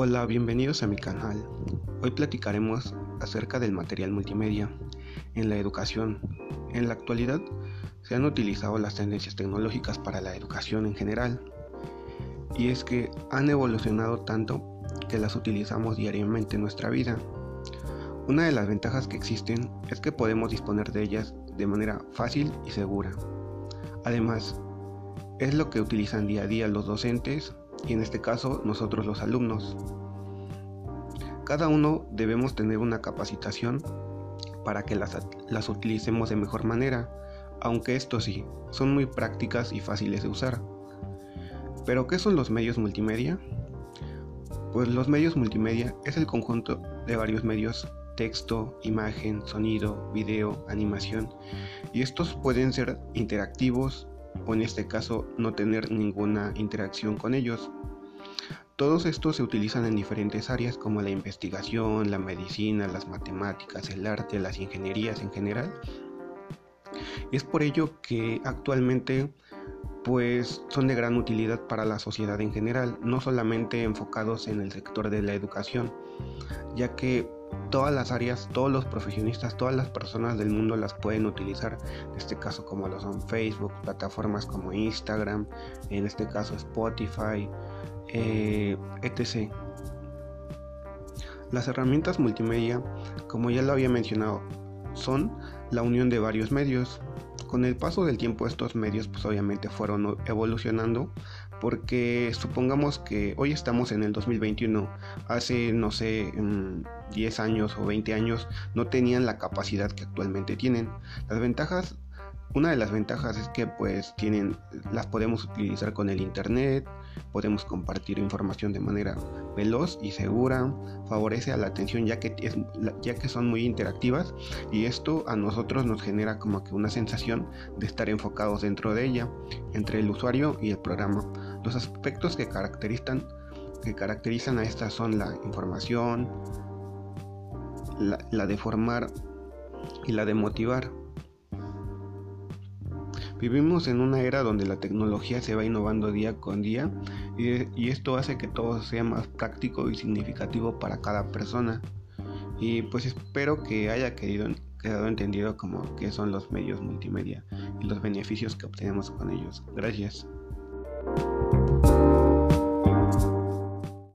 Hola, bienvenidos a mi canal. Hoy platicaremos acerca del material multimedia en la educación. En la actualidad se han utilizado las tendencias tecnológicas para la educación en general y es que han evolucionado tanto que las utilizamos diariamente en nuestra vida. Una de las ventajas que existen es que podemos disponer de ellas de manera fácil y segura. Además, es lo que utilizan día a día los docentes y en este caso nosotros los alumnos. Cada uno debemos tener una capacitación para que las, las utilicemos de mejor manera, aunque esto sí, son muy prácticas y fáciles de usar. ¿Pero qué son los medios multimedia? Pues los medios multimedia es el conjunto de varios medios, texto, imagen, sonido, video, animación, y estos pueden ser interactivos, o en este caso no tener ninguna interacción con ellos. Todos estos se utilizan en diferentes áreas como la investigación, la medicina, las matemáticas, el arte, las ingenierías en general. Es por ello que actualmente pues son de gran utilidad para la sociedad en general, no solamente enfocados en el sector de la educación, ya que todas las áreas, todos los profesionistas, todas las personas del mundo las pueden utilizar, en este caso como lo son Facebook, plataformas como Instagram, en este caso Spotify, eh, etc. Las herramientas multimedia, como ya lo había mencionado, son la unión de varios medios. Con el paso del tiempo estos medios pues obviamente fueron evolucionando porque supongamos que hoy estamos en el 2021, hace no sé 10 mm, años o 20 años no tenían la capacidad que actualmente tienen. Las ventajas una de las ventajas es que pues tienen, las podemos utilizar con el internet, podemos compartir información de manera veloz y segura, favorece a la atención ya que, ya que son muy interactivas y esto a nosotros nos genera como que una sensación de estar enfocados dentro de ella, entre el usuario y el programa. Los aspectos que caracterizan, que caracterizan a estas son la información, la, la de formar y la de motivar. Vivimos en una era donde la tecnología se va innovando día con día y, esto hace que todo sea más práctico y significativo para cada persona. Y pues espero que haya quedado entendido como qué son los medios multimedia y los beneficios que obtenemos con ellos. Gracias.